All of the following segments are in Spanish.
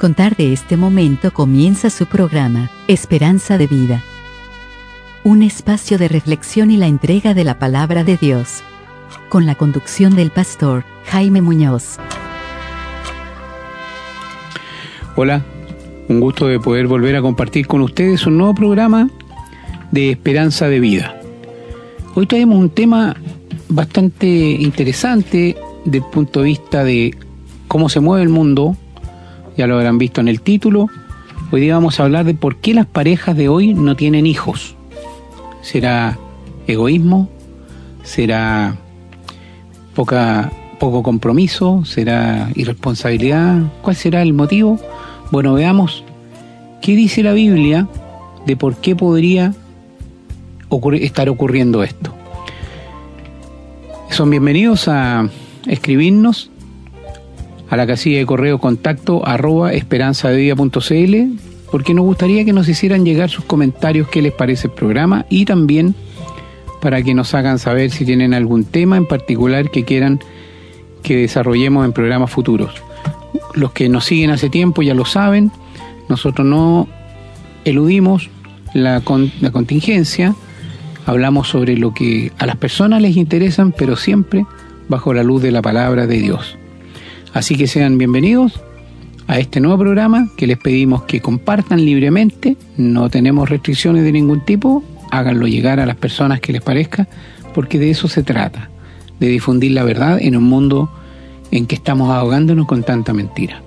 contar de este momento comienza su programa, Esperanza de Vida. Un espacio de reflexión y la entrega de la palabra de Dios. Con la conducción del pastor Jaime Muñoz. Hola, un gusto de poder volver a compartir con ustedes un nuevo programa de Esperanza de Vida. Hoy traemos un tema bastante interesante desde el punto de vista de cómo se mueve el mundo, ya lo habrán visto en el título. Hoy día vamos a hablar de por qué las parejas de hoy no tienen hijos. ¿Será egoísmo? ¿Será poca, poco compromiso? ¿Será irresponsabilidad? ¿Cuál será el motivo? Bueno, veamos qué dice la Biblia de por qué podría estar ocurriendo esto. Son bienvenidos a escribirnos a la casilla de correo contacto arroba esperanzadevida.cl porque nos gustaría que nos hicieran llegar sus comentarios, qué les parece el programa y también para que nos hagan saber si tienen algún tema en particular que quieran que desarrollemos en programas futuros. Los que nos siguen hace tiempo ya lo saben, nosotros no eludimos la, la contingencia, hablamos sobre lo que a las personas les interesan, pero siempre bajo la luz de la palabra de Dios. Así que sean bienvenidos a este nuevo programa que les pedimos que compartan libremente, no tenemos restricciones de ningún tipo, háganlo llegar a las personas que les parezca, porque de eso se trata, de difundir la verdad en un mundo en que estamos ahogándonos con tanta mentira.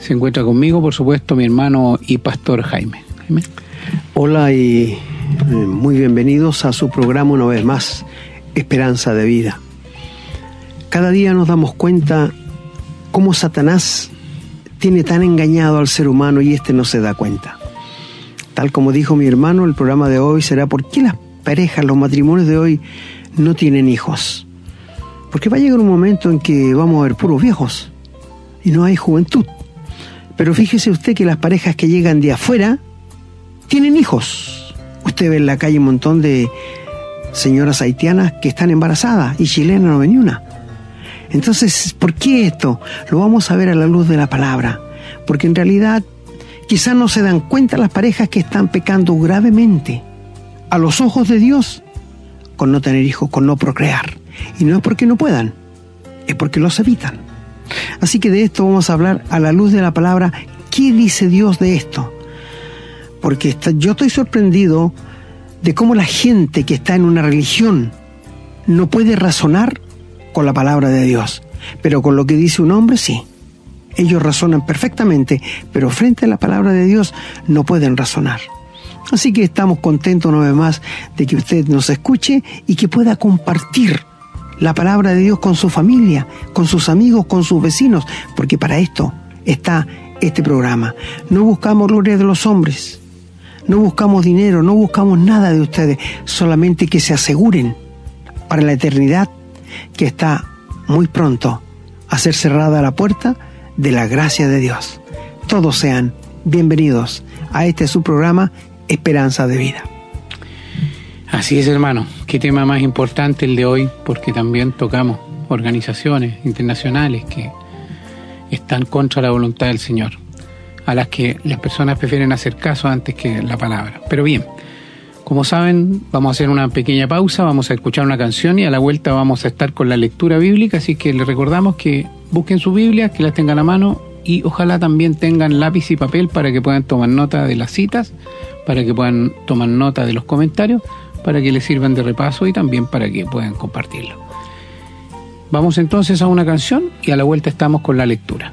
Se encuentra conmigo, por supuesto, mi hermano y pastor Jaime. Hola y eh, muy bienvenidos a su programa una vez más, Esperanza de Vida. Cada día nos damos cuenta cómo Satanás tiene tan engañado al ser humano y éste no se da cuenta. Tal como dijo mi hermano, el programa de hoy será ¿por qué las parejas, los matrimonios de hoy no tienen hijos? Porque va a llegar un momento en que vamos a ver puros viejos y no hay juventud. Pero fíjese usted que las parejas que llegan de afuera tienen hijos. Usted ve en la calle un montón de señoras haitianas que están embarazadas y chilenas no ven una. Entonces, ¿por qué esto? Lo vamos a ver a la luz de la palabra. Porque en realidad quizás no se dan cuenta las parejas que están pecando gravemente a los ojos de Dios con no tener hijos, con no procrear. Y no es porque no puedan, es porque los evitan. Así que de esto vamos a hablar a la luz de la palabra. ¿Qué dice Dios de esto? Porque yo estoy sorprendido de cómo la gente que está en una religión no puede razonar con la palabra de Dios, pero con lo que dice un hombre sí. Ellos razonan perfectamente, pero frente a la palabra de Dios no pueden razonar. Así que estamos contentos una vez más de que usted nos escuche y que pueda compartir la palabra de Dios con su familia, con sus amigos, con sus vecinos, porque para esto está este programa. No buscamos gloria de los hombres, no buscamos dinero, no buscamos nada de ustedes, solamente que se aseguren para la eternidad que está muy pronto a ser cerrada la puerta de la gracia de Dios. Todos sean bienvenidos a este su programa Esperanza de Vida. Así es, hermano. Qué tema más importante el de hoy, porque también tocamos organizaciones internacionales que están contra la voluntad del Señor, a las que las personas prefieren hacer caso antes que la palabra. Pero bien, como saben, vamos a hacer una pequeña pausa, vamos a escuchar una canción y a la vuelta vamos a estar con la lectura bíblica, así que les recordamos que busquen su Biblia, que la tengan a mano y ojalá también tengan lápiz y papel para que puedan tomar nota de las citas, para que puedan tomar nota de los comentarios, para que les sirvan de repaso y también para que puedan compartirlo. Vamos entonces a una canción y a la vuelta estamos con la lectura.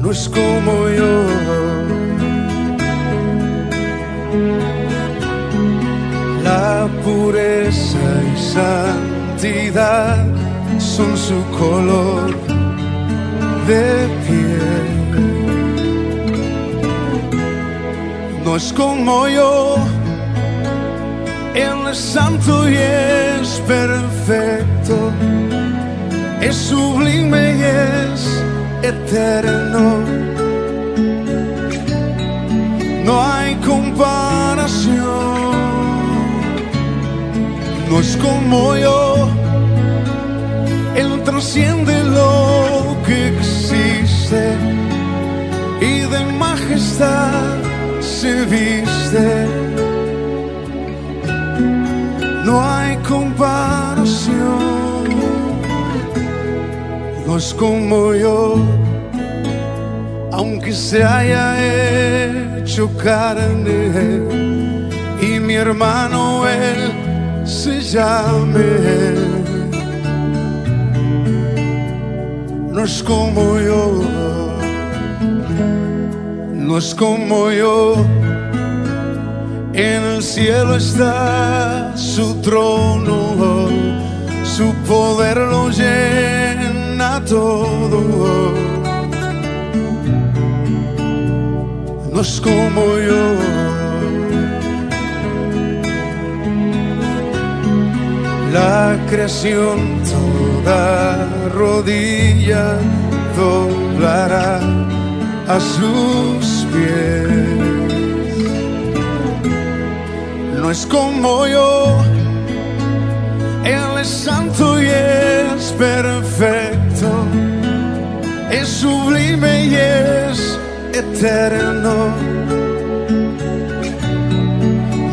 No es como yo. La pureza y santidad son su color de piel. No es como yo, Él es santo y es perfecto, es sublime y es eterno. No hay comparación, no es como yo, Él trasciende lo que existe y de majestad se viste. No hay comparación, no es como yo, aunque se haya hecho carne y mi hermano él se llame. No es como yo no es como yo. En el cielo está su trono, su poder lo llena todo. No es como yo. La creación toda rodilla doblará a sus pies. No es como yo, Él es santo y es perfecto, es sublime y es eterno.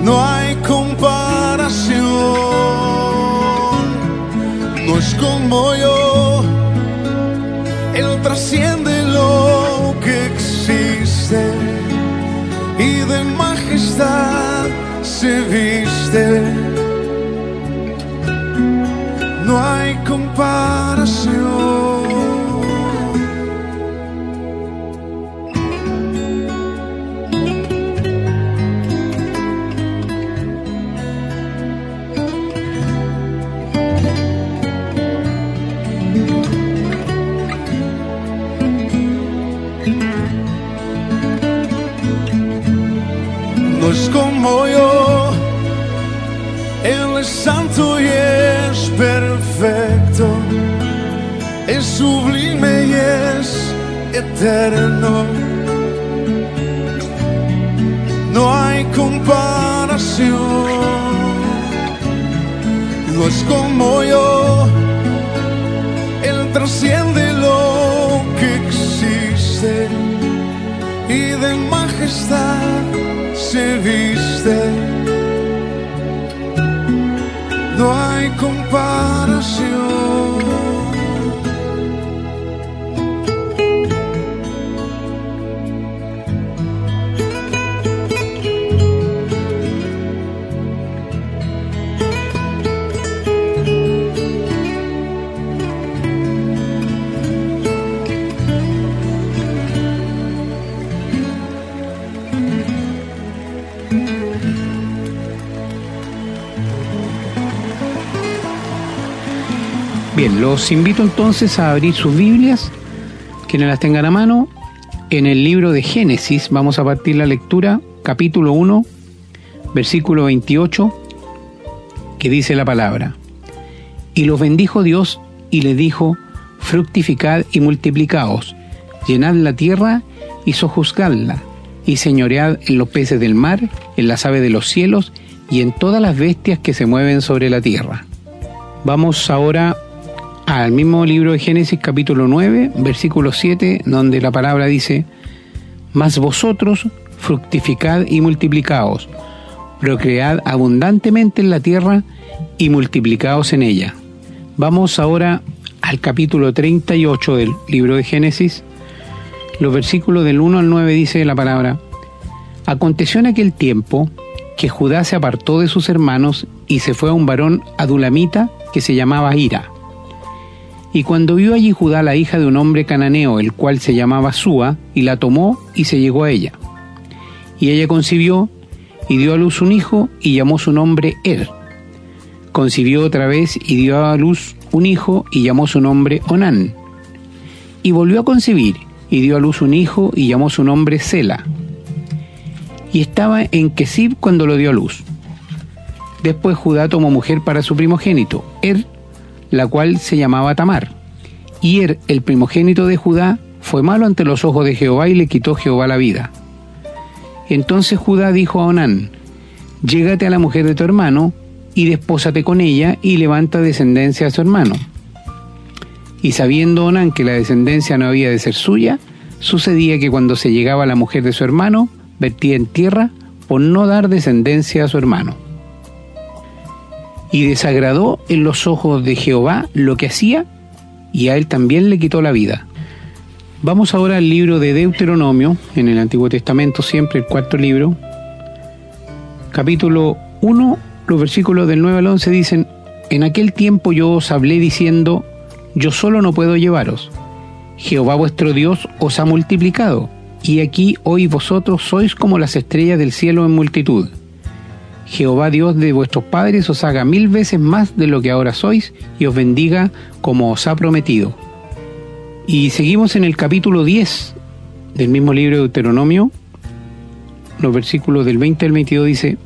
No hay comparación, no es como yo, Él trasciende se viste. No hay comparación. como yo. Es sublime y es eterno. No hay comparación, no es como yo. Él trasciende lo que existe y de majestad se viste. Los invito entonces a abrir sus Biblias, quienes las tengan a mano. En el libro de Génesis vamos a partir la lectura, capítulo 1, versículo 28, que dice la palabra. Y los bendijo Dios y les dijo, fructificad y multiplicaos, llenad la tierra y sojuzgadla, y señoread en los peces del mar, en las aves de los cielos y en todas las bestias que se mueven sobre la tierra. Vamos ahora al mismo libro de Génesis capítulo 9, versículo 7, donde la palabra dice, Mas vosotros fructificad y multiplicaos, procread abundantemente en la tierra y multiplicaos en ella. Vamos ahora al capítulo 38 del libro de Génesis. Los versículos del 1 al 9 dice la palabra, Aconteció en aquel tiempo que Judá se apartó de sus hermanos y se fue a un varón adulamita que se llamaba Ira. Y cuando vio allí Judá la hija de un hombre cananeo, el cual se llamaba Súa, y la tomó y se llegó a ella. Y ella concibió y dio a luz un hijo y llamó su nombre Er. Concibió otra vez y dio a luz un hijo y llamó su nombre Onán. Y volvió a concebir y dio a luz un hijo y llamó su nombre Sela. Y estaba en Kesib cuando lo dio a luz. Después Judá tomó mujer para su primogénito, Er, la cual se llamaba Tamar. Y Er, el primogénito de Judá, fue malo ante los ojos de Jehová y le quitó Jehová la vida. Entonces Judá dijo a Onán, Llégate a la mujer de tu hermano y despósate con ella y levanta descendencia a su hermano. Y sabiendo Onán que la descendencia no había de ser suya, sucedía que cuando se llegaba a la mujer de su hermano, vertía en tierra por no dar descendencia a su hermano. Y desagradó en los ojos de Jehová lo que hacía, y a él también le quitó la vida. Vamos ahora al libro de Deuteronomio, en el Antiguo Testamento, siempre el cuarto libro, capítulo 1, los versículos del 9 al 11 dicen, En aquel tiempo yo os hablé diciendo, yo solo no puedo llevaros. Jehová vuestro Dios os ha multiplicado, y aquí hoy vosotros sois como las estrellas del cielo en multitud. Jehová Dios de vuestros padres os haga mil veces más de lo que ahora sois, y os bendiga como os ha prometido. Y seguimos en el capítulo 10 del mismo libro de Deuteronomio, los versículos del 20 al 22 dice,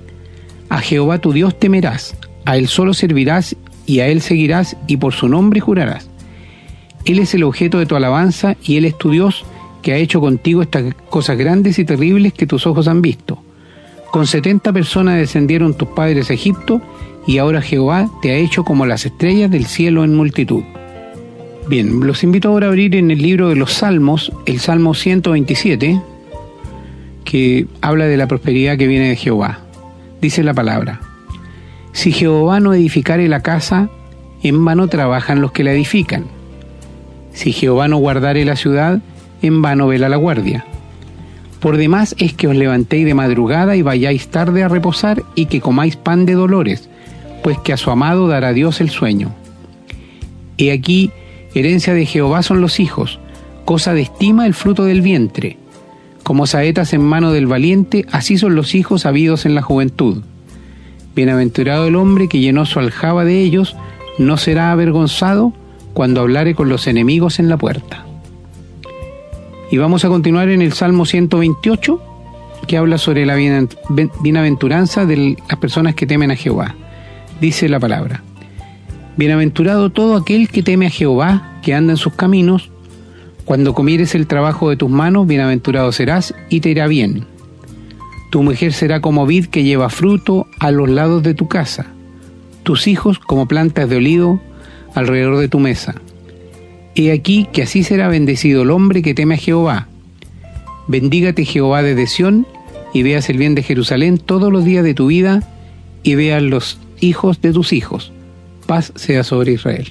A Jehová tu Dios temerás, a Él solo servirás y a Él seguirás y por su nombre jurarás. Él es el objeto de tu alabanza y Él es tu Dios que ha hecho contigo estas cosas grandes y terribles que tus ojos han visto. Con setenta personas descendieron tus padres a Egipto y ahora Jehová te ha hecho como las estrellas del cielo en multitud. Bien, los invito ahora a abrir en el libro de los Salmos, el Salmo 127, que habla de la prosperidad que viene de Jehová. Dice la palabra, si Jehová no edificare la casa, en vano trabajan los que la edifican. Si Jehová no guardare la ciudad, en vano vela la guardia. Por demás es que os levantéis de madrugada y vayáis tarde a reposar y que comáis pan de dolores, pues que a su amado dará Dios el sueño. He aquí, Herencia de Jehová son los hijos, cosa de estima el fruto del vientre. Como saetas en mano del valiente, así son los hijos habidos en la juventud. Bienaventurado el hombre que llenó su aljaba de ellos, no será avergonzado cuando hablare con los enemigos en la puerta. Y vamos a continuar en el Salmo 128, que habla sobre la bienaventuranza de las personas que temen a Jehová. Dice la palabra. Bienaventurado todo aquel que teme a Jehová, que anda en sus caminos. Cuando comieres el trabajo de tus manos, bienaventurado serás y te irá bien. Tu mujer será como vid que lleva fruto a los lados de tu casa, tus hijos como plantas de olivo alrededor de tu mesa. He aquí que así será bendecido el hombre que teme a Jehová. Bendígate Jehová desde Sión y veas el bien de Jerusalén todos los días de tu vida y veas los hijos de tus hijos paz sea sobre Israel.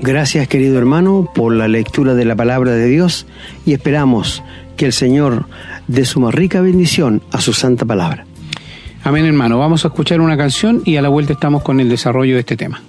Gracias querido hermano por la lectura de la palabra de Dios y esperamos que el Señor dé su más rica bendición a su santa palabra. Amén hermano, vamos a escuchar una canción y a la vuelta estamos con el desarrollo de este tema.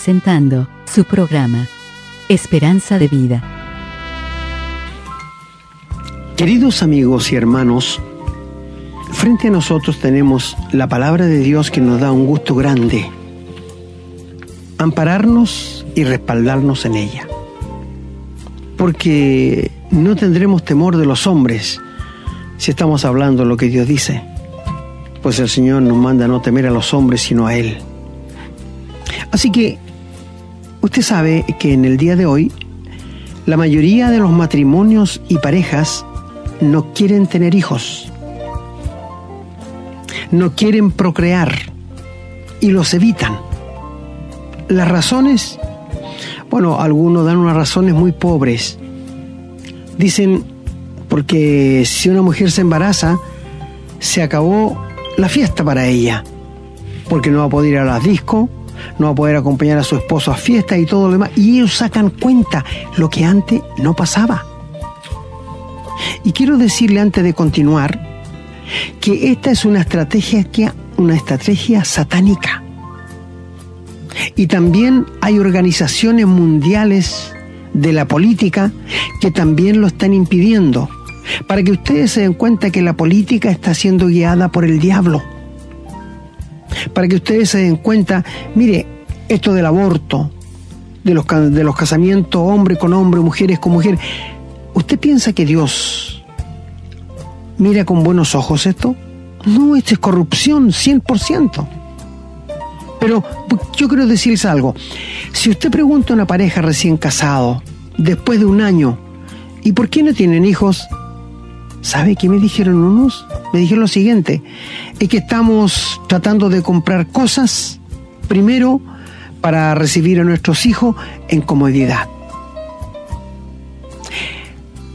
Presentando su programa, Esperanza de Vida. Queridos amigos y hermanos, frente a nosotros tenemos la palabra de Dios que nos da un gusto grande, ampararnos y respaldarnos en ella. Porque no tendremos temor de los hombres si estamos hablando lo que Dios dice, pues el Señor nos manda no temer a los hombres sino a Él. Así que usted sabe que en el día de hoy la mayoría de los matrimonios y parejas no quieren tener hijos, no quieren procrear y los evitan. Las razones, bueno, algunos dan unas razones muy pobres. Dicen, porque si una mujer se embaraza, se acabó la fiesta para ella, porque no va a poder ir a las discos, no va a poder acompañar a su esposo a fiestas y todo lo demás, y ellos sacan cuenta lo que antes no pasaba. Y quiero decirle antes de continuar que esta es una estrategia, una estrategia satánica. Y también hay organizaciones mundiales de la política que también lo están impidiendo. Para que ustedes se den cuenta que la política está siendo guiada por el diablo. Para que ustedes se den cuenta, mire, esto del aborto, de los, de los casamientos hombre con hombre, mujeres con mujer. ¿Usted piensa que Dios mira con buenos ojos esto? No, esto es corrupción, 100%. Pero yo quiero decirles algo. Si usted pregunta a una pareja recién casado, después de un año, ¿y por qué no tienen hijos? ¿Sabe qué me dijeron unos? Me dijeron lo siguiente, es que estamos tratando de comprar cosas, primero, para recibir a nuestros hijos en comodidad.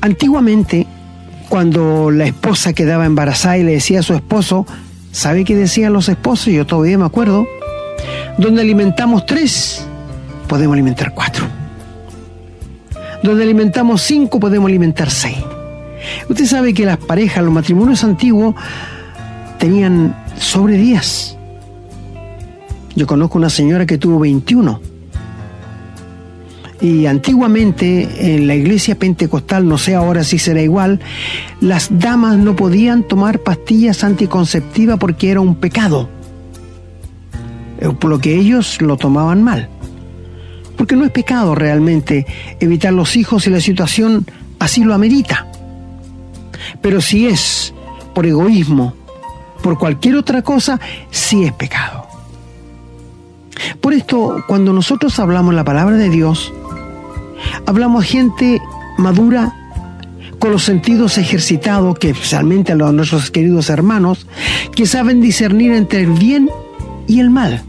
Antiguamente, cuando la esposa quedaba embarazada y le decía a su esposo, ¿sabe qué decían los esposos? Yo todavía me acuerdo. Donde alimentamos tres, podemos alimentar cuatro. Donde alimentamos cinco, podemos alimentar seis. Usted sabe que las parejas, los matrimonios antiguos, tenían sobre 10. Yo conozco una señora que tuvo 21. Y antiguamente en la iglesia pentecostal, no sé ahora si será igual, las damas no podían tomar pastillas anticonceptivas porque era un pecado. Eh, Por lo que ellos lo tomaban mal. Porque no es pecado realmente evitar los hijos si la situación así lo amerita. Pero si es por egoísmo, por cualquier otra cosa, sí es pecado. Por esto, cuando nosotros hablamos la palabra de Dios, hablamos a gente madura, con los sentidos ejercitados, que especialmente a nuestros queridos hermanos, que saben discernir entre el bien y el mal.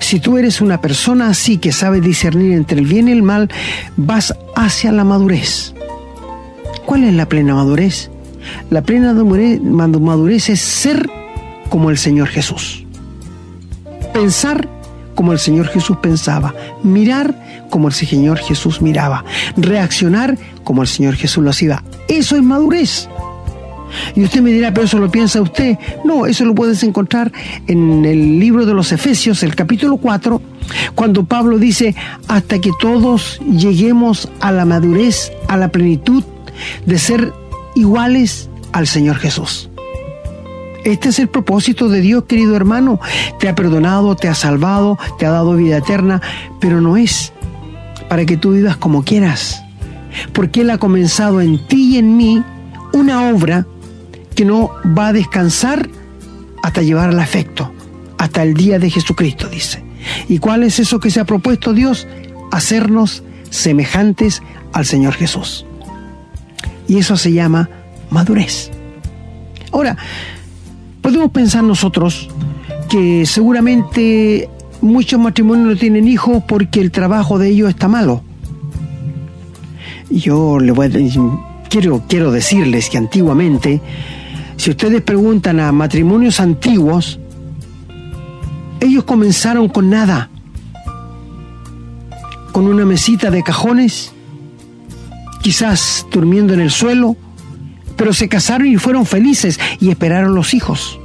Si tú eres una persona así que sabe discernir entre el bien y el mal, vas hacia la madurez. ¿Cuál es la plena madurez? La plena madurez es ser como el Señor Jesús. Pensar como el Señor Jesús pensaba. Mirar como el Señor Jesús miraba. Reaccionar como el Señor Jesús lo hacía. Eso es madurez. Y usted me dirá, pero eso lo piensa usted. No, eso lo puedes encontrar en el libro de los Efesios, el capítulo 4, cuando Pablo dice, hasta que todos lleguemos a la madurez, a la plenitud de ser iguales al Señor Jesús. Este es el propósito de Dios, querido hermano. Te ha perdonado, te ha salvado, te ha dado vida eterna, pero no es para que tú vivas como quieras. Porque Él ha comenzado en ti y en mí una obra que no va a descansar hasta llevar al afecto, hasta el día de Jesucristo, dice. ¿Y cuál es eso que se ha propuesto Dios? Hacernos semejantes al Señor Jesús. Y eso se llama madurez. Ahora, podemos pensar nosotros que seguramente muchos matrimonios no tienen hijos porque el trabajo de ellos está malo. Yo le voy a, quiero, quiero decirles que antiguamente si ustedes preguntan a matrimonios antiguos, ellos comenzaron con nada, con una mesita de cajones, quizás durmiendo en el suelo, pero se casaron y fueron felices y esperaron los hijos.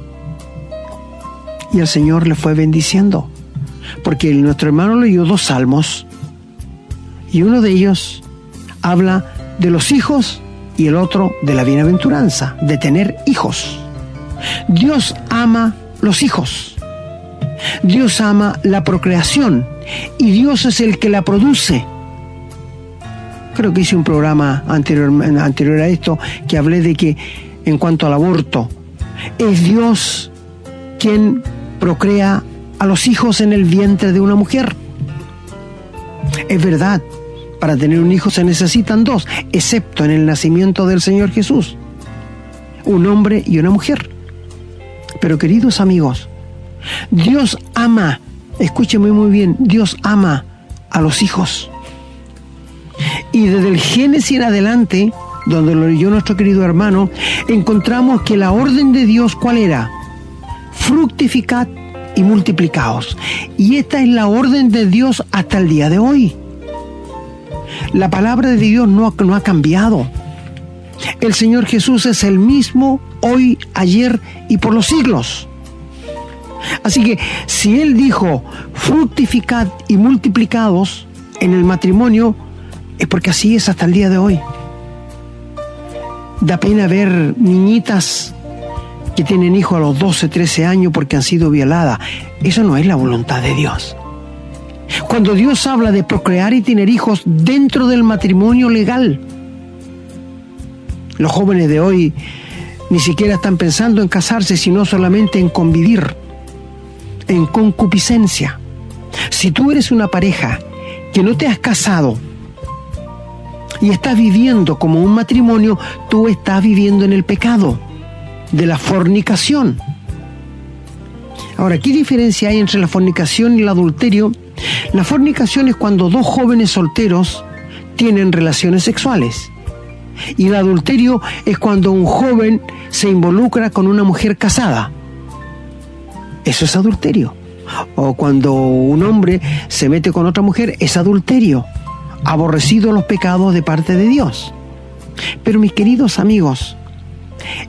Y el Señor le fue bendiciendo, porque nuestro hermano leyó dos salmos y uno de ellos habla de los hijos y el otro de la bienaventuranza, de tener hijos. Dios ama los hijos. Dios ama la procreación y Dios es el que la produce. Creo que hice un programa anterior, anterior a esto que hablé de que en cuanto al aborto, es Dios quien procrea a los hijos en el vientre de una mujer. Es verdad, para tener un hijo se necesitan dos, excepto en el nacimiento del Señor Jesús. Un hombre y una mujer. Pero queridos amigos, Dios ama, escúcheme muy bien, Dios ama a los hijos. Y desde el Génesis en adelante, donde lo leyó nuestro querido hermano, encontramos que la orden de Dios, ¿cuál era? Fructificad y multiplicaos. Y esta es la orden de Dios hasta el día de hoy. La palabra de Dios no, no ha cambiado. El Señor Jesús es el mismo hoy, ayer y por los siglos. Así que si Él dijo fructificad y multiplicados en el matrimonio, es porque así es hasta el día de hoy. Da pena ver niñitas que tienen hijos a los 12, 13 años porque han sido violadas. Eso no es la voluntad de Dios. Cuando Dios habla de procrear y tener hijos dentro del matrimonio legal, los jóvenes de hoy ni siquiera están pensando en casarse, sino solamente en convivir, en concupiscencia. Si tú eres una pareja que no te has casado y estás viviendo como un matrimonio, tú estás viviendo en el pecado de la fornicación. Ahora, ¿qué diferencia hay entre la fornicación y el adulterio? La fornicación es cuando dos jóvenes solteros tienen relaciones sexuales. Y el adulterio es cuando un joven se involucra con una mujer casada. Eso es adulterio. O cuando un hombre se mete con otra mujer, es adulterio. Aborrecido los pecados de parte de Dios. Pero mis queridos amigos,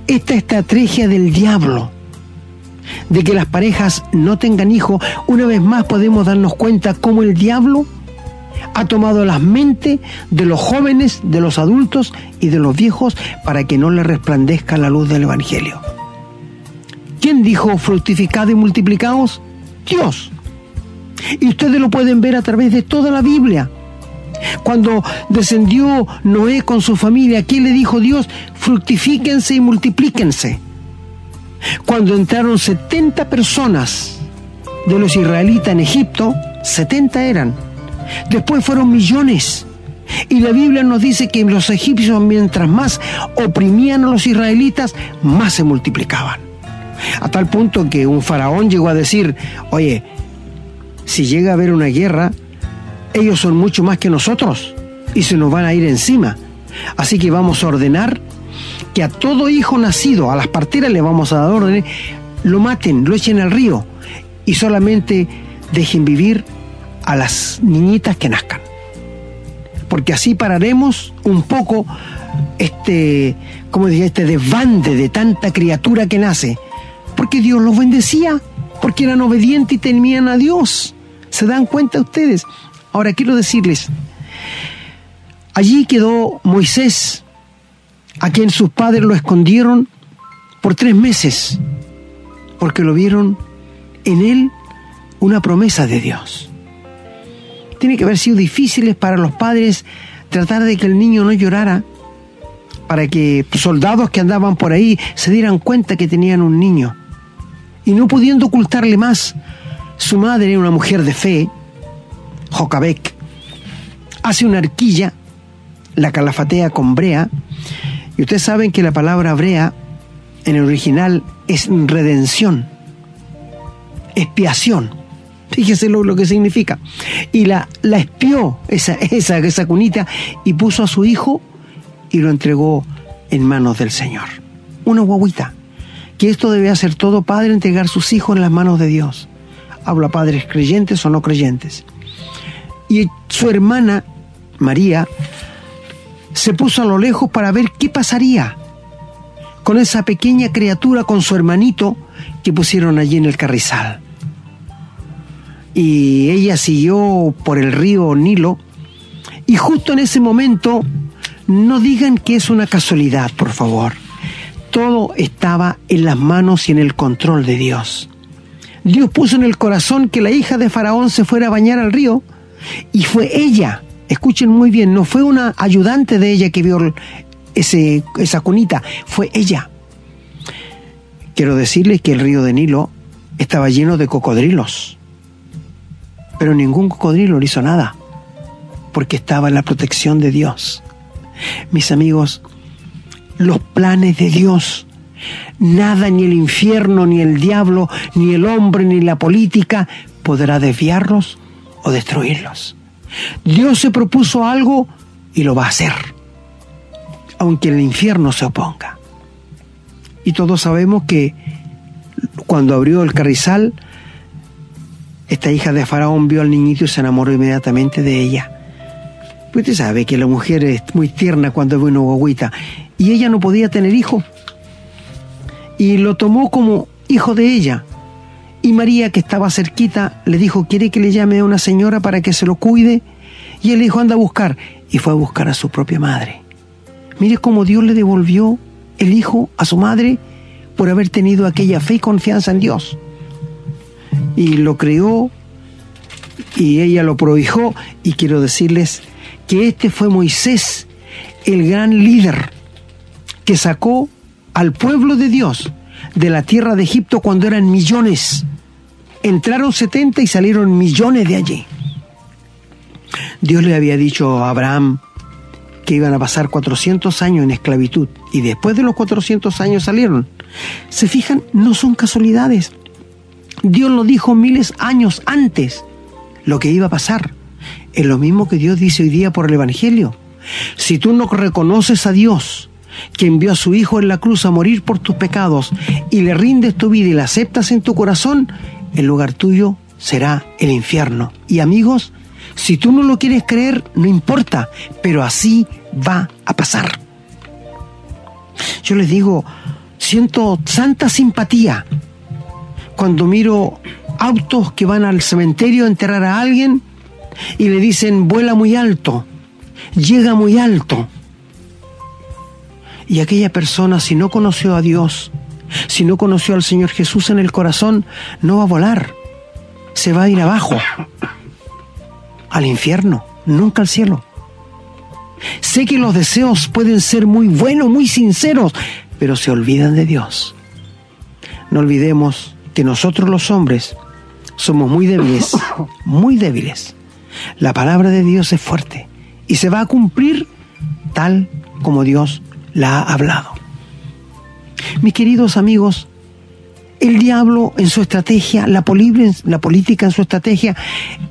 esta estrategia del diablo de que las parejas no tengan hijos, una vez más podemos darnos cuenta cómo el diablo ha tomado las mentes de los jóvenes, de los adultos y de los viejos para que no les resplandezca la luz del Evangelio. ¿Quién dijo fructificad y multiplicaos? Dios. Y ustedes lo pueden ver a través de toda la Biblia. Cuando descendió Noé con su familia, ¿qué le dijo Dios? Fructifíquense y multiplíquense. Cuando entraron 70 personas de los israelitas en Egipto, 70 eran. Después fueron millones. Y la Biblia nos dice que los egipcios mientras más oprimían a los israelitas, más se multiplicaban. A tal punto que un faraón llegó a decir, oye, si llega a haber una guerra, ellos son mucho más que nosotros y se nos van a ir encima. Así que vamos a ordenar que a todo hijo nacido, a las parteras le vamos a dar órdenes, lo maten, lo echen al río y solamente dejen vivir a las niñitas que nazcan. Porque así pararemos un poco este, como decía, este desbande de tanta criatura que nace. Porque Dios los bendecía, porque eran obedientes y temían a Dios. ¿Se dan cuenta ustedes? Ahora quiero decirles, allí quedó Moisés, a quien sus padres lo escondieron por tres meses, porque lo vieron en él una promesa de Dios. Tiene que haber sido difíciles para los padres tratar de que el niño no llorara, para que soldados que andaban por ahí se dieran cuenta que tenían un niño. Y no pudiendo ocultarle más, su madre, una mujer de fe, Jocabek, hace una arquilla, la calafatea con brea, y ustedes saben que la palabra brea en el original es redención, expiación. Fíjese lo, que significa. Y la, la espió esa, esa, esa cunita y puso a su hijo y lo entregó en manos del Señor. Una guaguita. Que esto debe hacer todo padre, entregar sus hijos en las manos de Dios. Hablo a padres creyentes o no creyentes. Y su hermana, María, se puso a lo lejos para ver qué pasaría con esa pequeña criatura, con su hermanito que pusieron allí en el carrizal. Y ella siguió por el río Nilo y justo en ese momento, no digan que es una casualidad, por favor. Todo estaba en las manos y en el control de Dios. Dios puso en el corazón que la hija de Faraón se fuera a bañar al río y fue ella, escuchen muy bien, no fue una ayudante de ella que vio ese, esa cunita, fue ella. Quiero decirles que el río de Nilo estaba lleno de cocodrilos, pero ningún cocodrilo le hizo nada, porque estaba en la protección de Dios. Mis amigos, los planes de Dios Nada, ni el infierno, ni el diablo, ni el hombre, ni la política podrá desviarlos o destruirlos. Dios se propuso algo y lo va a hacer, aunque el infierno se oponga. Y todos sabemos que cuando abrió el carrizal, esta hija de Faraón vio al niñito y se enamoró inmediatamente de ella. Pues usted sabe que la mujer es muy tierna cuando ve una guaguita y ella no podía tener hijo. Y lo tomó como hijo de ella. Y María, que estaba cerquita, le dijo, ¿quiere que le llame a una señora para que se lo cuide? Y él dijo, anda a buscar. Y fue a buscar a su propia madre. Mire cómo Dios le devolvió el hijo a su madre por haber tenido aquella fe y confianza en Dios. Y lo creó y ella lo prohijó. Y quiero decirles que este fue Moisés, el gran líder que sacó al pueblo de Dios de la tierra de Egipto cuando eran millones. Entraron 70 y salieron millones de allí. Dios le había dicho a Abraham que iban a pasar 400 años en esclavitud y después de los 400 años salieron. Se fijan, no son casualidades. Dios lo dijo miles años antes lo que iba a pasar. Es lo mismo que Dios dice hoy día por el Evangelio. Si tú no reconoces a Dios que envió a su Hijo en la cruz a morir por tus pecados y le rindes tu vida y la aceptas en tu corazón, el lugar tuyo será el infierno. Y amigos, si tú no lo quieres creer, no importa, pero así va a pasar. Yo les digo, siento santa simpatía cuando miro autos que van al cementerio a enterrar a alguien y le dicen vuela muy alto, llega muy alto. Y aquella persona, si no conoció a Dios, si no conoció al Señor Jesús en el corazón, no va a volar. se va a ir abajo, al infierno, nunca al cielo. Sé que los deseos pueden ser muy buenos, muy sinceros, pero se olvidan de Dios. No olvidemos que nosotros los hombres somos muy débiles, muy débiles. La palabra de Dios es fuerte y se va a cumplir tal como Dios la ha hablado. Mis queridos amigos, el diablo en su estrategia, la, la política en su estrategia,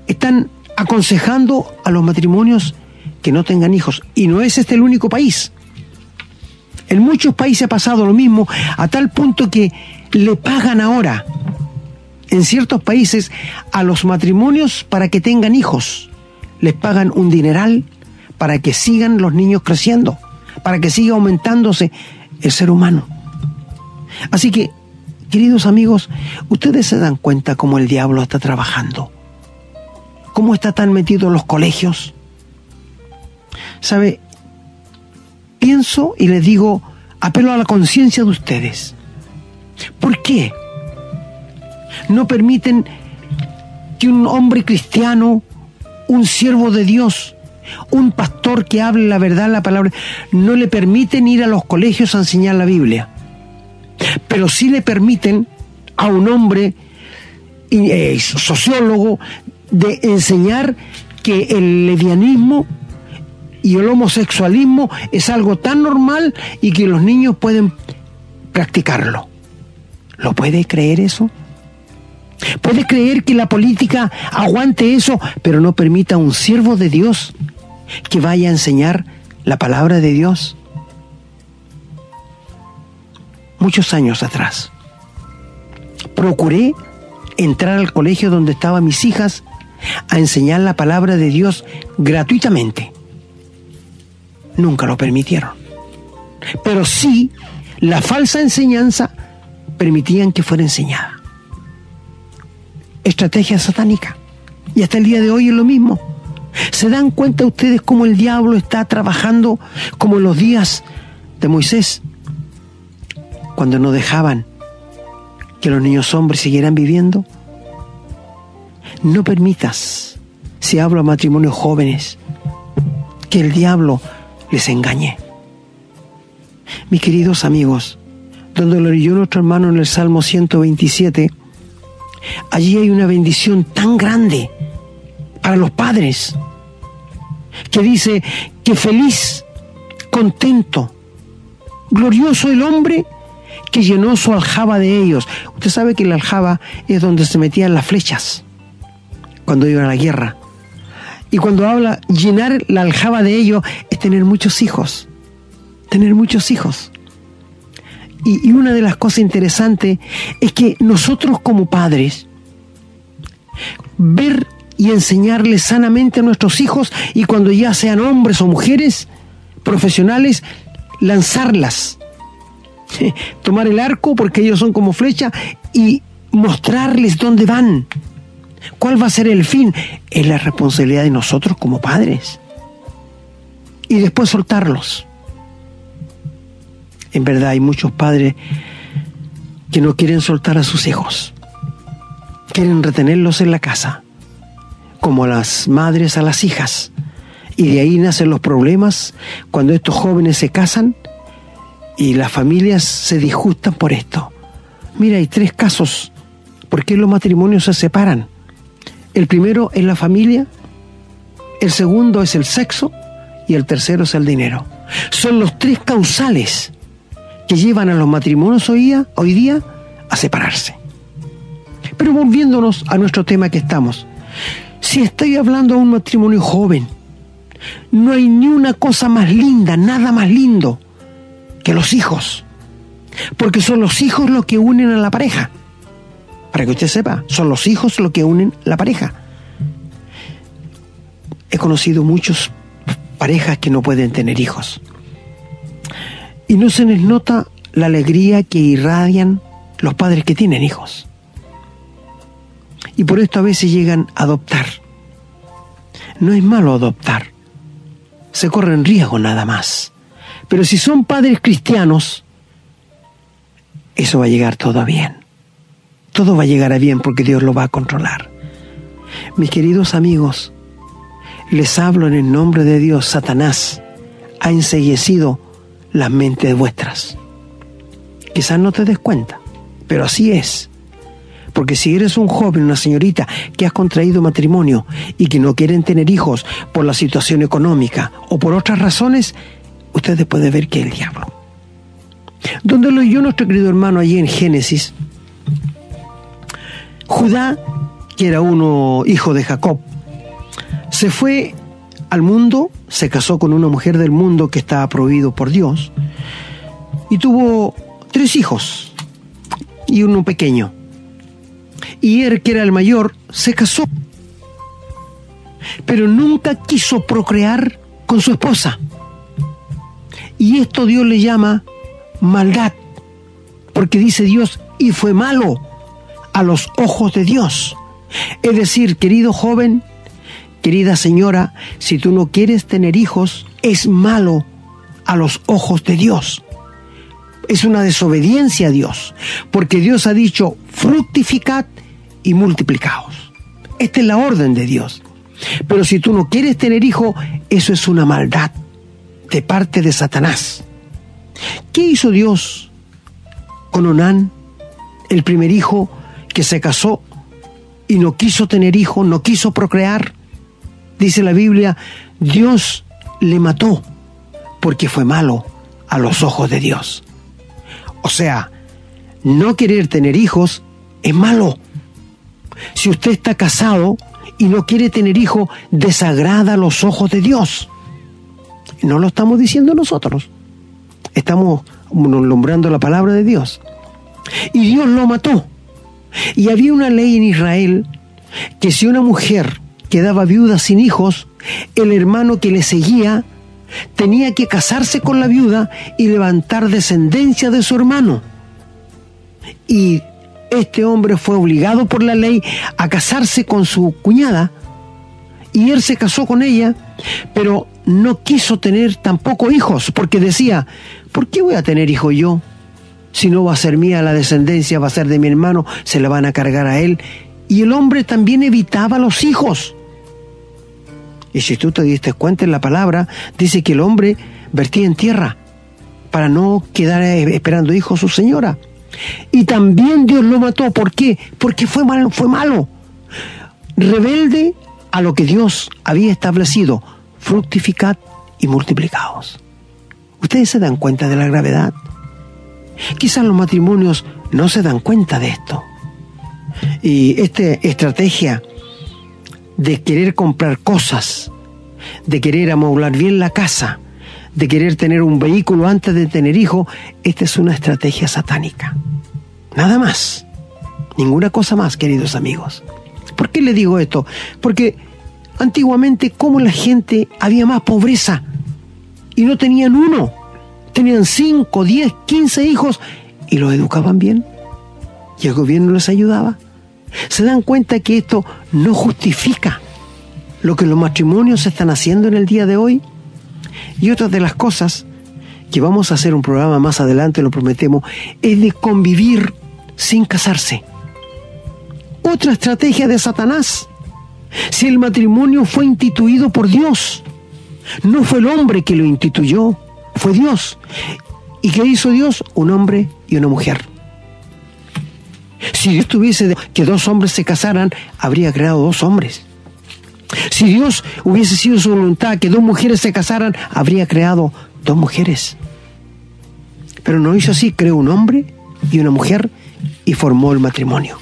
están aconsejando a los matrimonios que no tengan hijos. Y no es este el único país. En muchos países ha pasado lo mismo, a tal punto que le pagan ahora, en ciertos países, a los matrimonios para que tengan hijos. Les pagan un dineral para que sigan los niños creciendo, para que siga aumentándose el ser humano. Así que, queridos amigos, ustedes se dan cuenta cómo el diablo está trabajando, cómo está tan metido en los colegios. ¿Sabe? Pienso y les digo, apelo a la conciencia de ustedes. ¿Por qué? No permiten que un hombre cristiano, un siervo de Dios, un pastor que hable la verdad, la palabra, no le permiten ir a los colegios a enseñar la Biblia. Pero sí le permiten a un hombre eh, sociólogo de enseñar que el levianismo y el homosexualismo es algo tan normal y que los niños pueden practicarlo. ¿Lo puede creer eso? ¿Puede creer que la política aguante eso, pero no permita a un siervo de Dios que vaya a enseñar la palabra de Dios? Muchos años atrás, procuré entrar al colegio donde estaban mis hijas a enseñar la palabra de Dios gratuitamente. Nunca lo permitieron. Pero sí, la falsa enseñanza permitían que fuera enseñada. Estrategia satánica. Y hasta el día de hoy es lo mismo. ¿Se dan cuenta ustedes cómo el diablo está trabajando como en los días de Moisés? Cuando no dejaban que los niños hombres siguieran viviendo. No permitas, si hablo a matrimonios jóvenes, que el diablo les engañe. Mis queridos amigos, donde lo leyó nuestro hermano en el Salmo 127, allí hay una bendición tan grande para los padres, que dice que feliz, contento, glorioso el hombre que llenó su aljaba de ellos. Usted sabe que la aljaba es donde se metían las flechas cuando iban a la guerra. Y cuando habla llenar la aljaba de ellos es tener muchos hijos, tener muchos hijos. Y, una de las cosas interesantes es que nosotros como padres, ver y enseñarles sanamente a nuestros hijos y cuando ya sean hombres o mujeres profesionales, lanzarlas. Tomar el arco porque ellos son como flecha y mostrarles dónde van. ¿Cuál va a ser el fin? Es la responsabilidad de nosotros como padres. Y después soltarlos. En verdad hay muchos padres que no quieren soltar a sus hijos. Quieren retenerlos en la casa, como las madres a las hijas. Y de ahí nacen los problemas cuando estos jóvenes se casan y las familias se disgustan por esto. Mira, hay tres casos. ¿Por qué los matrimonios se separan? El primero es la familia, el segundo es el sexo y el tercero es el dinero. Son los tres causales que llevan a los matrimonios hoy día, hoy día a separarse. Pero volviéndonos a nuestro tema que estamos, si estoy hablando de un matrimonio joven, no hay ni una cosa más linda, nada más lindo que los hijos, porque son los hijos los que unen a la pareja. Para que usted sepa, son los hijos los que unen la pareja. He conocido muchas parejas que no pueden tener hijos y no se les nota la alegría que irradian los padres que tienen hijos. Y por esto a veces llegan a adoptar. No es malo adoptar. Se corren riesgo nada más. Pero si son padres cristianos, eso va a llegar todo a bien. Todo va a llegar a bien porque Dios lo va a controlar. Mis queridos amigos, les hablo en el nombre de Dios, Satanás ha enseguecido las mentes vuestras. Quizás no te des cuenta, pero así es. Porque si eres un joven, una señorita que has contraído matrimonio y que no quieren tener hijos por la situación económica o por otras razones, ustedes pueden ver que el diablo. Donde lo oyó nuestro querido hermano allí en Génesis, Judá, que era uno hijo de Jacob, se fue al mundo, se casó con una mujer del mundo que estaba prohibido por Dios y tuvo tres hijos y uno pequeño. Y él, que era el mayor, se casó, pero nunca quiso procrear con su esposa. Y esto Dios le llama maldad, porque dice Dios, y fue malo a los ojos de Dios. Es decir, querido joven, querida señora, si tú no quieres tener hijos, es malo a los ojos de Dios. Es una desobediencia a Dios, porque Dios ha dicho, fructificad y multiplicaos. Esta es la orden de Dios. Pero si tú no quieres tener hijo, eso es una maldad de parte de Satanás. ¿Qué hizo Dios con Onán, el primer hijo que se casó y no quiso tener hijo, no quiso procrear? Dice la Biblia, Dios le mató porque fue malo a los ojos de Dios. O sea, no querer tener hijos es malo. Si usted está casado y no quiere tener hijos, desagrada los ojos de Dios. No lo estamos diciendo nosotros. Estamos nombrando la palabra de Dios. Y Dios lo mató. Y había una ley en Israel que si una mujer quedaba viuda sin hijos, el hermano que le seguía tenía que casarse con la viuda y levantar descendencia de su hermano. Y este hombre fue obligado por la ley a casarse con su cuñada y él se casó con ella, pero no quiso tener tampoco hijos, porque decía, ¿por qué voy a tener hijo yo? Si no va a ser mía la descendencia, va a ser de mi hermano, se la van a cargar a él. Y el hombre también evitaba los hijos. Y si tú te diste cuenta en la palabra, dice que el hombre vertía en tierra para no quedar esperando hijos su señora. Y también Dios lo mató. ¿Por qué? Porque fue malo, fue malo. Rebelde a lo que Dios había establecido. Fructificad y multiplicaos. ¿Ustedes se dan cuenta de la gravedad? Quizás los matrimonios no se dan cuenta de esto. Y esta estrategia de querer comprar cosas, de querer amoblar bien la casa, de querer tener un vehículo antes de tener hijo, esta es una estrategia satánica. Nada más. Ninguna cosa más, queridos amigos. ¿Por qué le digo esto? Porque antiguamente, como la gente había más pobreza y no tenían uno, tenían 5, 10, 15 hijos y los educaban bien y el gobierno les ayudaba. Se dan cuenta que esto no justifica lo que los matrimonios están haciendo en el día de hoy. Y otra de las cosas que vamos a hacer un programa más adelante, lo prometemos, es de convivir sin casarse. Otra estrategia de Satanás. Si el matrimonio fue instituido por Dios, no fue el hombre que lo instituyó, fue Dios. ¿Y qué hizo Dios? Un hombre y una mujer. Si Dios tuviese que dos hombres se casaran, habría creado dos hombres. Si Dios hubiese sido su voluntad que dos mujeres se casaran, habría creado dos mujeres. Pero no hizo así, creó un hombre y una mujer y formó el matrimonio.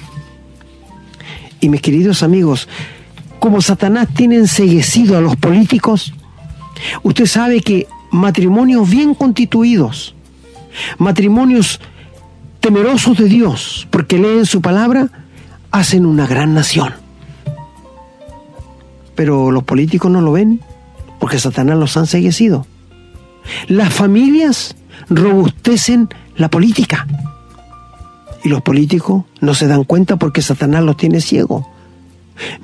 Y mis queridos amigos, como Satanás tiene enseguecido a los políticos, usted sabe que matrimonios bien constituidos, matrimonios temerosos de Dios, porque leen su palabra, hacen una gran nación. Pero los políticos no lo ven, porque Satanás los ha enseguecido. Las familias robustecen la política. Y los políticos no se dan cuenta porque Satanás los tiene ciegos.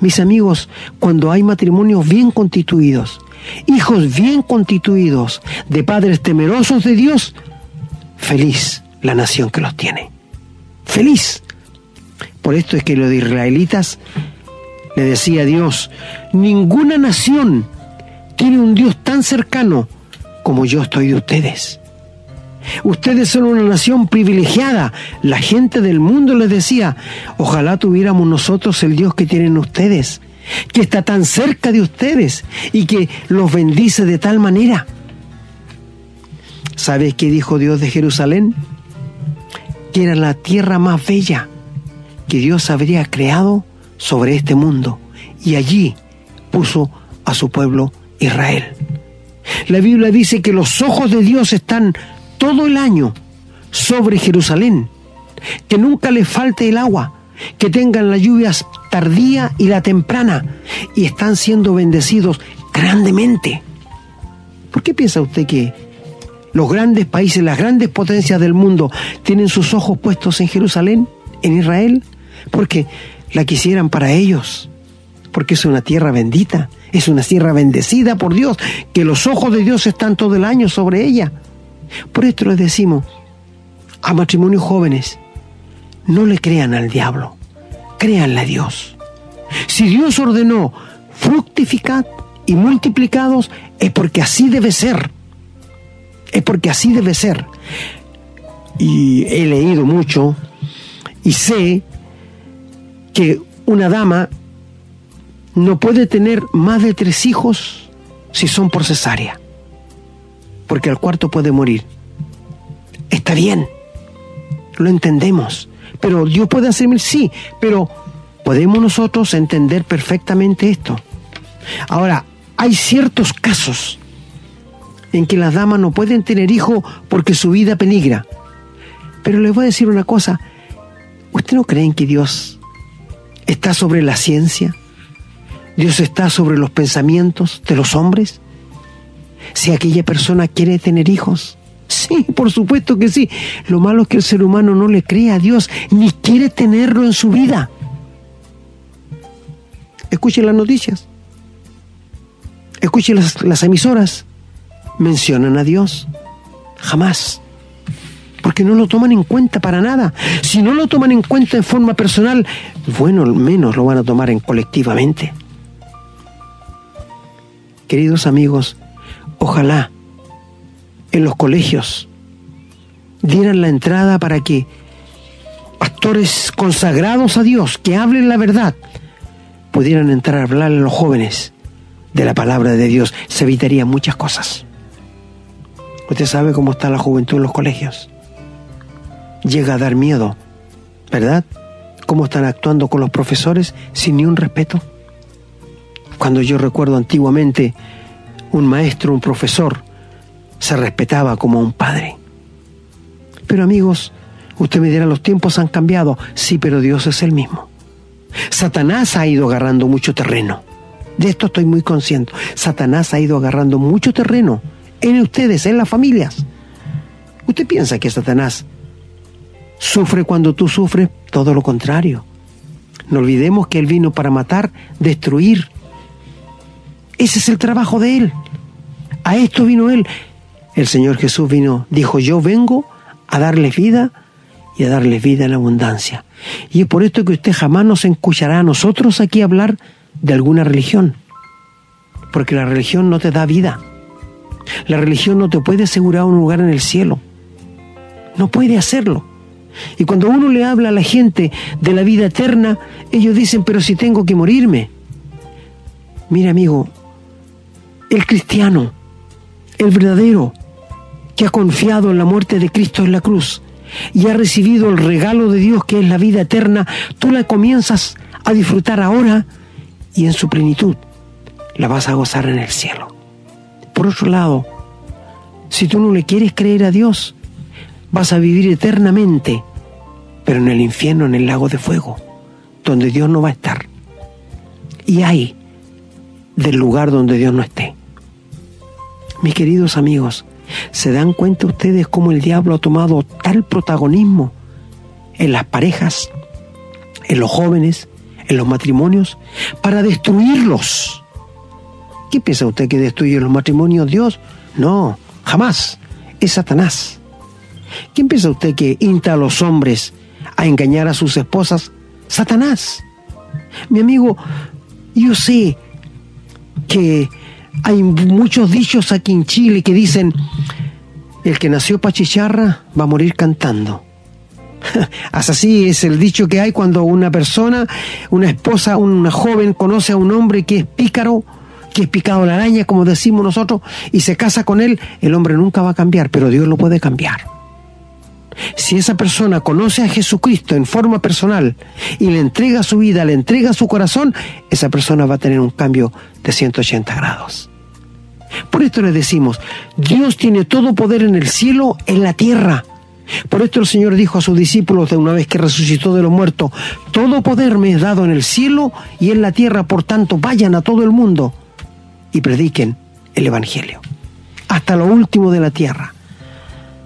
Mis amigos, cuando hay matrimonios bien constituidos, hijos bien constituidos, de padres temerosos de Dios, feliz la nación que los tiene. Feliz. Por esto es que los israelitas le decía Dios, ninguna nación tiene un Dios tan cercano como yo estoy de ustedes. Ustedes son una nación privilegiada. La gente del mundo les decía, ojalá tuviéramos nosotros el Dios que tienen ustedes, que está tan cerca de ustedes y que los bendice de tal manera. ¿Sabes qué dijo Dios de Jerusalén? Que era la tierra más bella que Dios habría creado sobre este mundo y allí puso a su pueblo Israel. La Biblia dice que los ojos de Dios están todo el año sobre Jerusalén, que nunca le falte el agua, que tengan las lluvias tardía y la temprana, y están siendo bendecidos grandemente. ¿Por qué piensa usted que los grandes países, las grandes potencias del mundo tienen sus ojos puestos en Jerusalén, en Israel? Porque la quisieran para ellos, porque es una tierra bendita, es una tierra bendecida por Dios, que los ojos de Dios están todo el año sobre ella. Por esto les decimos a matrimonios jóvenes, no le crean al diablo, créanle a Dios. Si Dios ordenó fructificad y multiplicados, es porque así debe ser. Es porque así debe ser. Y he leído mucho y sé que una dama no puede tener más de tres hijos si son por cesárea, porque el cuarto puede morir. Está bien, lo entendemos, pero Dios puede hacer mil, sí, pero podemos nosotros entender perfectamente esto. Ahora, hay ciertos casos en que las damas no pueden tener hijos porque su vida peligra. Pero les voy a decir una cosa, ¿usted no creen que Dios está sobre la ciencia? ¿Dios está sobre los pensamientos de los hombres? Si aquella persona quiere tener hijos, sí, por supuesto que sí. Lo malo es que el ser humano no le cree a Dios ni quiere tenerlo en su vida. Escuchen las noticias. Escuchen las, emisoras. Mencionan a Dios. Jamás porque no lo toman en cuenta para nada. Si no lo toman en cuenta en forma personal, bueno, al menos lo van a tomar en colectivamente. Queridos amigos, ojalá en los colegios dieran la entrada para que pastores consagrados a Dios, que hablen la verdad, pudieran entrar a hablar a los jóvenes de la palabra de Dios. Se evitarían muchas cosas. Usted sabe cómo está la juventud en los colegios llega a dar miedo, ¿verdad? ¿Cómo están actuando con los profesores sin ni un respeto? Cuando yo recuerdo antiguamente, un maestro, un profesor, se respetaba como un padre. Pero amigos, usted me dirá, los tiempos han cambiado. Sí, pero Dios es el mismo. Satanás ha ido agarrando mucho terreno. De esto estoy muy consciente. Satanás ha ido agarrando mucho terreno en ustedes, en las familias. ¿Usted piensa que Satanás sufre cuando tú sufres, todo lo contrario. No olvidemos que Él vino para matar, destruir. Ese es el trabajo de Él. A esto vino Él. El Señor Jesús vino, dijo, yo vengo a darles vida y a darles vida en abundancia. Y es por esto que usted jamás nos escuchará a nosotros aquí hablar de alguna religión. Porque la religión no te da vida. La religión no te puede asegurar un lugar en el cielo. No puede hacerlo. Y cuando uno le habla a la gente de la vida eterna, ellos dicen, pero si tengo que morirme. Mira amigo, el cristiano, el verdadero, que ha confiado en la muerte de Cristo en la cruz y ha recibido el regalo de Dios que es la vida eterna, tú la comienzas a disfrutar ahora y en su plenitud la vas a gozar en el cielo. Por otro lado, si tú no le quieres creer a Dios, vas a vivir eternamente, pero en el infierno, en el lago de fuego, donde Dios no va a estar. Y hay del lugar donde Dios no esté. Mis queridos amigos, ¿se dan cuenta ustedes cómo el diablo ha tomado tal protagonismo en las parejas, en los jóvenes, en los matrimonios, para destruirlos? ¿Qué piensa usted que destruye los matrimonios Dios? No, jamás. Es Satanás. ¿Quién piensa usted que insta a los hombres a engañar a sus esposas? Satanás. Mi amigo, Yo sé que hay muchos dichos aquí en Chile que dicen, el que nació pachicharra va a morir cantando. Así es el dicho que hay cuando una persona, una esposa, una joven conoce a un hombre que es pícaro, que es picado la araña, como decimos nosotros, y se casa con él, el hombre nunca va a cambiar, pero Dios lo puede cambiar. Si esa persona conoce a Jesucristo en forma personal y le entrega su vida, le entrega su corazón, esa persona va a tener un cambio de 180 grados. Por esto le decimos, Dios tiene todo poder en el cielo, en la tierra. Por esto el Señor dijo a sus discípulos de una vez que resucitó de los muertos, todo poder me es dado en el cielo y en la tierra, por tanto vayan a todo el mundo y prediquen el Evangelio, hasta lo último de la tierra.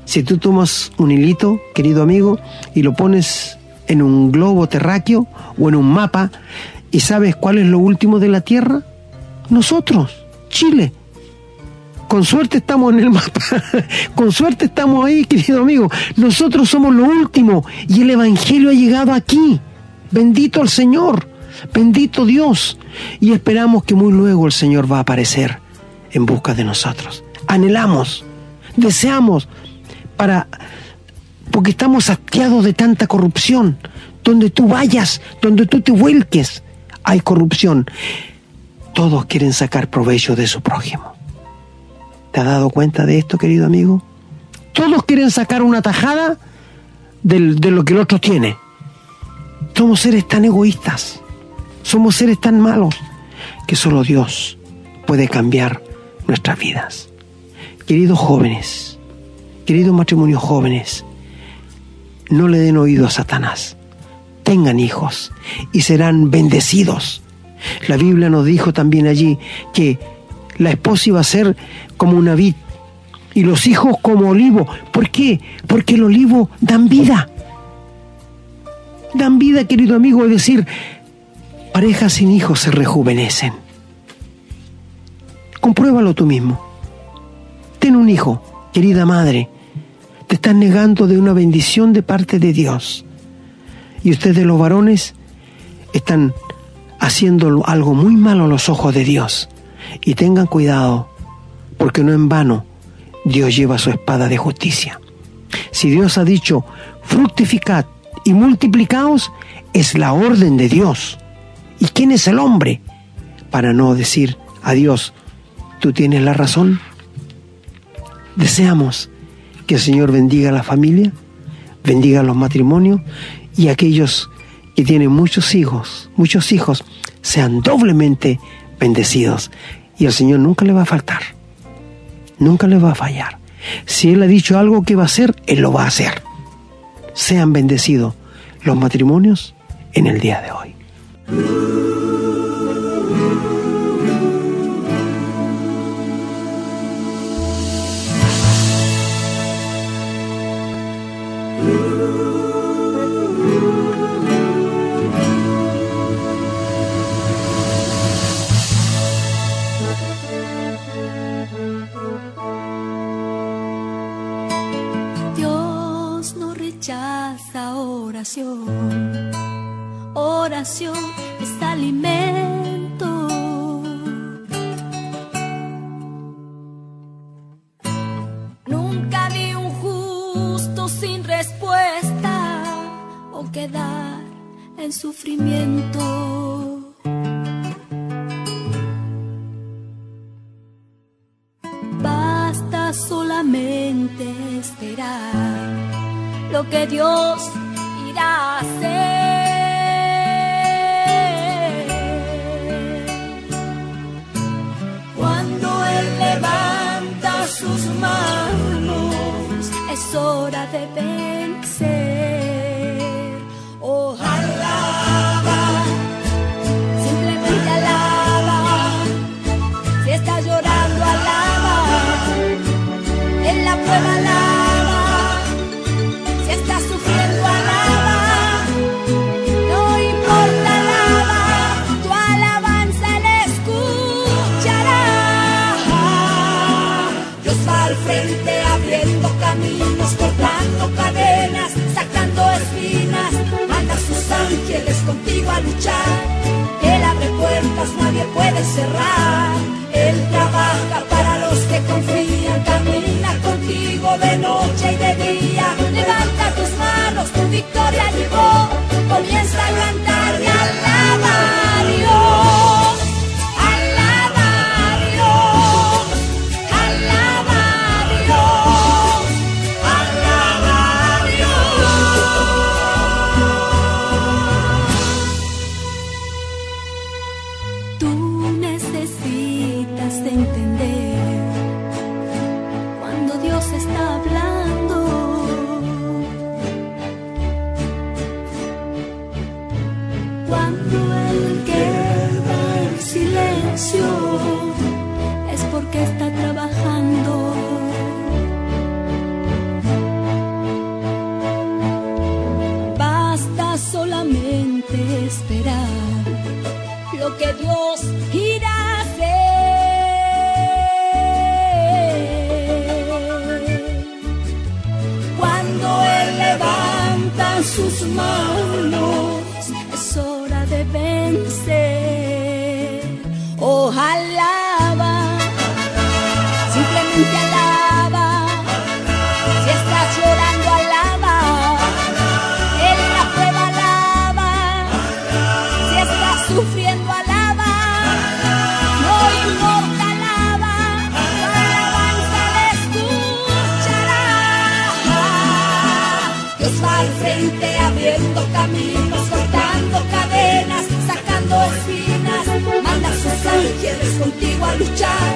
Si tú tomas un hilito, querido amigo, y lo pones en un globo terráqueo o en un mapa, y sabes cuál es lo último de la tierra, nosotros, Chile. Con suerte estamos en el mapa. Con suerte estamos ahí, querido amigo. Nosotros somos lo último y el Evangelio ha llegado aquí. Bendito el Señor. Bendito Dios. Y esperamos que muy luego el Señor va a aparecer en busca de nosotros. Anhelamos, deseamos para porque estamos hastiados de tanta corrupción. Donde tú vayas, donde tú te vuelques, hay corrupción. Todos quieren sacar provecho de su prójimo. ¿Te has dado cuenta de esto, querido amigo? Todos quieren sacar una tajada de lo que el otro tiene. Somos seres tan egoístas, somos seres tan malos, que solo Dios puede cambiar nuestras vidas. Queridos jóvenes, queridos matrimonios jóvenes, no le den oído a Satanás. Tengan hijos y serán bendecidos. La Biblia nos dijo también allí que la esposa iba a ser como una vid y los hijos como olivo. ¿Por qué? Porque el olivo dan vida. Dan vida, querido amigo, es decir, parejas sin hijos se rejuvenecen. Compruébalo tú mismo. Ten un hijo, querida madre. Te estás negando de una bendición de parte de Dios. Y ustedes los varones están haciendo algo muy malo a los ojos de Dios. Y tengan cuidado, porque no en vano Dios lleva su espada de justicia. Si Dios ha dicho, fructificad y multiplicaos, es la orden de Dios. ¿Y quién es el hombre para no decir a Dios, tú tienes la razón? Deseamos que el Señor bendiga a la familia, bendiga a los matrimonios y aquellos que tienen muchos hijos, muchos hijos, sean doblemente bendecidos. Y el Señor nunca le va a faltar, nunca le va a fallar. Si Él ha dicho algo que va a hacer, Él lo va a hacer. Sean bendecidos los matrimonios en el día de hoy. Oración. Oración es alimento. Nunca vi un justo sin respuesta o quedar en sufrimiento. Basta solamente esperar lo que Dios Cuando Él levanta sus manos, es hora de vencer. Caminos, cortando cadenas, sacando espinas. Manda a sus ángeles contigo a luchar.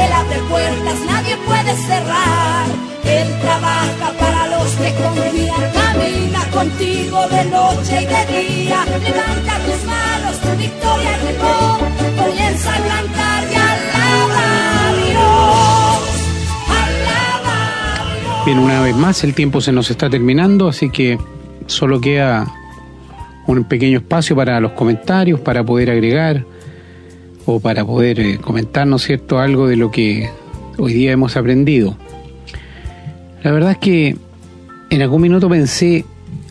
Él abre puertas, nadie puede cerrar. Él trabaja para los que confían. Camina contigo de noche y de día. Levanta tus manos, tu victoria llegó. Comienza a cantar y alaba a Dios. Alaba a Dios. Bien, una vez más, el tiempo se nos está terminando, así que solo queda un pequeño espacio para los comentarios, para poder agregar o para poder eh, comentar, ¿no cierto?, algo de lo que hoy día hemos aprendido. La verdad es que en algún minuto pensé,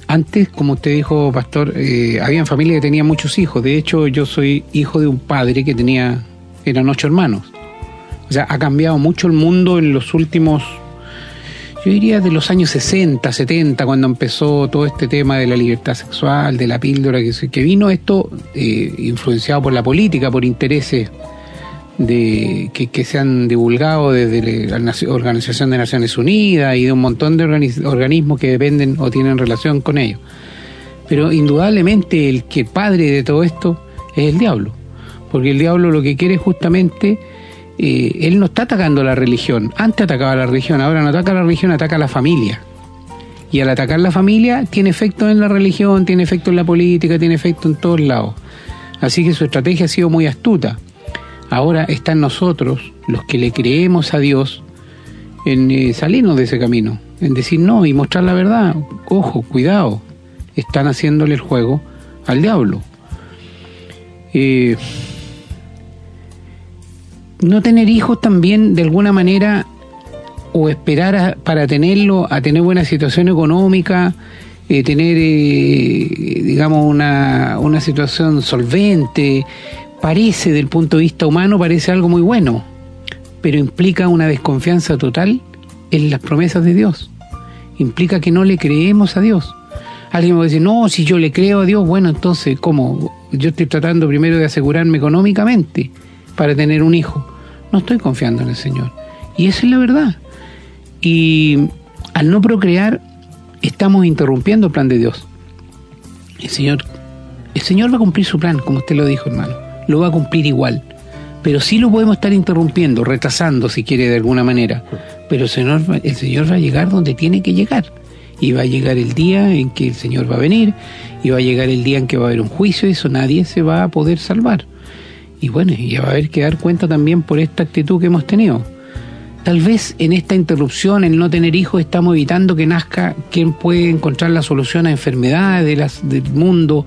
antes, como usted dijo, pastor, eh, habían familias que tenían muchos hijos. De hecho, yo soy hijo de un padre que tenía, eran ocho hermanos. O sea, ha cambiado mucho el mundo en los últimos, yo diría de los años 60, 70, cuando empezó todo este tema de la libertad sexual, de la píldora, que, que vino esto eh, influenciado por la política, por intereses de, que, que se han divulgado desde la Organización de Naciones Unidas y de un montón de organi- organismos que dependen o tienen relación con ellos. Pero indudablemente el que padre de todo esto es el diablo, porque el diablo lo que quiere justamente, eh, él no está atacando la religión, antes atacaba la religión, ahora no ataca la religión, ataca la familia. Y al atacar la familia tiene efecto en la religión, tiene efecto en la política, tiene efecto en todos lados. Así que su estrategia ha sido muy astuta. Ahora está en nosotros, los que le creemos a Dios, en eh, salirnos de ese camino, en decir no y mostrar la verdad. Ojo, cuidado, están haciéndole el juego al diablo. Eh, no tener hijos también de alguna manera o esperar a- para tenerlo a tener buena situación económica, eh, tener, eh, digamos, una, una situación solvente, parece, del punto de vista humano, parece algo muy bueno, pero implica una desconfianza total en las promesas de Dios. Implica que no le creemos a Dios. Alguien va decir, no, si yo le creo a Dios, bueno, entonces, ¿cómo? Yo estoy tratando primero de asegurarme económicamente para tener un hijo. No estoy confiando en el Señor. Y esa es la verdad. Y al no procrear, estamos interrumpiendo el plan de Dios. El Señor, el Señor va a cumplir su plan, como usted lo dijo, hermano. Lo va a cumplir igual. Pero sí lo podemos estar interrumpiendo, retrasando, si quiere, de alguna manera. Pero el Señor, el Señor va a llegar donde tiene que llegar. Y va a llegar el día en que el Señor va a venir. Y va a llegar el día en que va a haber un juicio. Y eso nadie se va a poder salvar. Y bueno, y va a haber que dar cuenta también por esta actitud que hemos tenido. Tal vez en esta interrupción, en no tener hijos, estamos evitando que nazca quien puede encontrar la solución a enfermedades de las, del mundo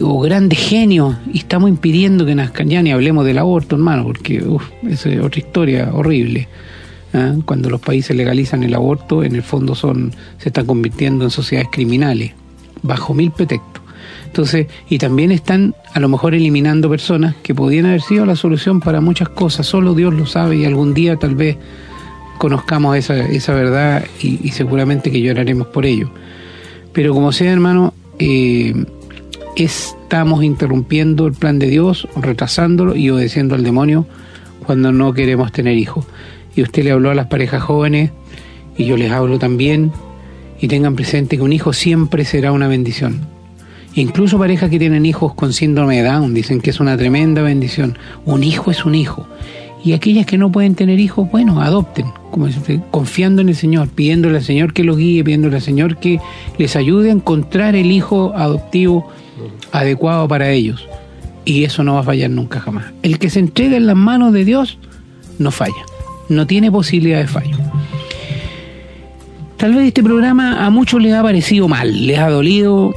o grandes genios y estamos impidiendo que nazcan. Ya ni hablemos del aborto, hermano, porque es otra historia horrible. ¿ah? Cuando los países legalizan el aborto, en el fondo son se están convirtiendo en sociedades criminales, bajo mil pretextos. Entonces, y también están a lo mejor eliminando personas que podían haber sido la solución para muchas cosas, solo Dios lo sabe y algún día tal vez conozcamos esa, esa verdad y, seguramente que lloraremos por ello. Pero como sea, hermano, eh, estamos interrumpiendo el plan de Dios, retrasándolo y obedeciendo al demonio cuando no queremos tener hijos. Y usted le habló a las parejas jóvenes y yo les hablo también y tengan presente que un hijo siempre será una bendición. Incluso parejas que tienen hijos con síndrome de Down dicen que es una tremenda bendición. Un hijo es un hijo. Y aquellas que no pueden tener hijos, bueno, adopten, como confiando en el Señor, pidiéndole al Señor que los guíe, pidiéndole al Señor que les ayude a encontrar el hijo adoptivo adecuado para ellos. Y eso no va a fallar nunca jamás. El que se entrega en las manos de Dios no falla, no tiene posibilidad de fallo. Tal vez este programa a muchos les ha parecido mal, les ha dolido,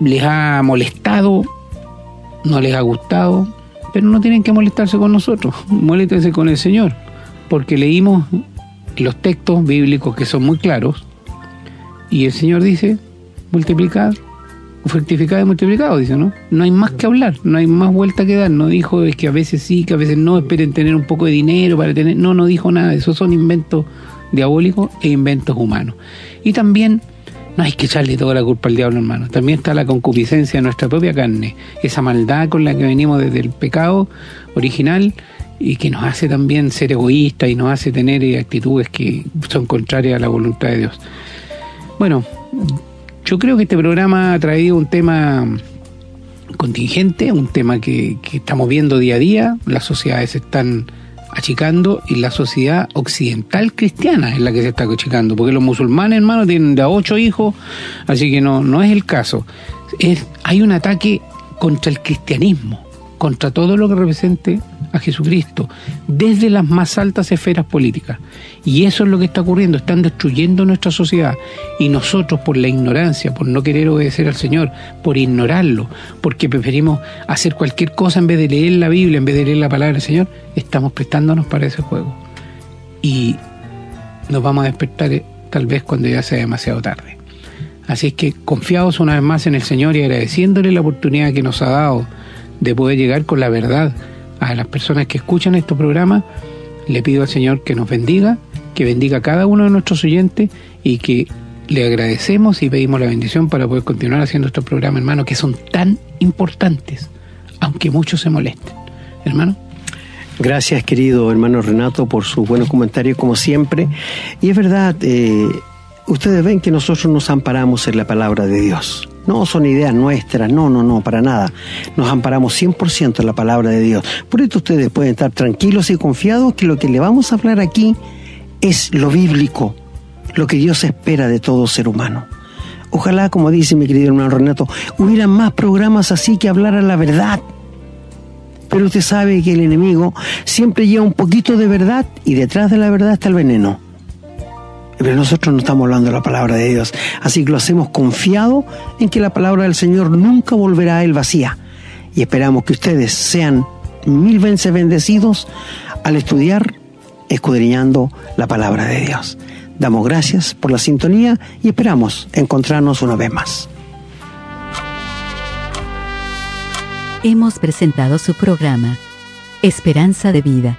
les ha molestado, no les ha gustado, pero no tienen que molestarse con nosotros, moléstense con el Señor, porque leímos los textos bíblicos que son muy claros y el Señor dice, multiplicad, fructificad y multiplicado, dice, ¿no? No hay más que hablar, no hay más vuelta que dar, no dijo es que a veces sí, que a veces no, esperen tener un poco de dinero para tener, no, no dijo nada, esos son inventos diabólicos e inventos humanos. Y también no hay que echarle toda la culpa al diablo, hermano. También está la concupiscencia de nuestra propia carne, esa maldad con la que venimos desde el pecado original y que nos hace también ser egoístas y nos hace tener actitudes que son contrarias a la voluntad de Dios. Bueno, yo creo que este programa ha traído un tema contingente, un tema que, que estamos viendo día a día, las sociedades están achicando y la sociedad occidental cristiana es la que se está achicando, porque los musulmanes, hermano, tienen de a ocho hijos, así que no, no es el caso. Es, hay un ataque contra el cristianismo, contra todo lo que represente a Jesucristo, desde las más altas esferas políticas. Y eso es lo que está ocurriendo, están destruyendo nuestra sociedad. Y nosotros, por la ignorancia, por no querer obedecer al Señor, por ignorarlo, porque preferimos hacer cualquier cosa en vez de leer la Biblia, en vez de leer la palabra del Señor, estamos prestándonos para ese juego. Y nos vamos a despertar eh, tal vez cuando ya sea demasiado tarde. Así es que confiados una vez más en el Señor y agradeciéndole la oportunidad que nos ha dado de poder llegar con la verdad a las personas que escuchan estos programas, le pido al Señor que nos bendiga, que bendiga a cada uno de nuestros oyentes y que le agradecemos y pedimos la bendición para poder continuar haciendo estos programas, hermano, que son tan importantes, aunque muchos se molesten. Hermano. Gracias, querido hermano Renato, por sus buenos comentarios, como siempre. Y es verdad, eh, ustedes ven que nosotros nos amparamos en la palabra de Dios. No son ideas nuestras, no, no, no, para nada. Nos amparamos 100% en la palabra de Dios. Por esto ustedes pueden estar tranquilos y confiados que lo que le vamos a hablar aquí es lo bíblico, lo que Dios espera de todo ser humano. Ojalá, como dice mi querido hermano Renato, hubiera más programas así que hablaran la verdad. Pero usted sabe que el enemigo siempre lleva un poquito de verdad y detrás de la verdad está el veneno. Pero nosotros no estamos hablando de la palabra de Dios. Así que lo hacemos confiado en que la palabra del Señor nunca volverá a él vacía. Y esperamos que ustedes sean mil veces bendecidos al estudiar, escudriñando la palabra de Dios. Damos gracias por la sintonía y esperamos encontrarnos una vez más. Hemos presentado su programa, Esperanza de Vida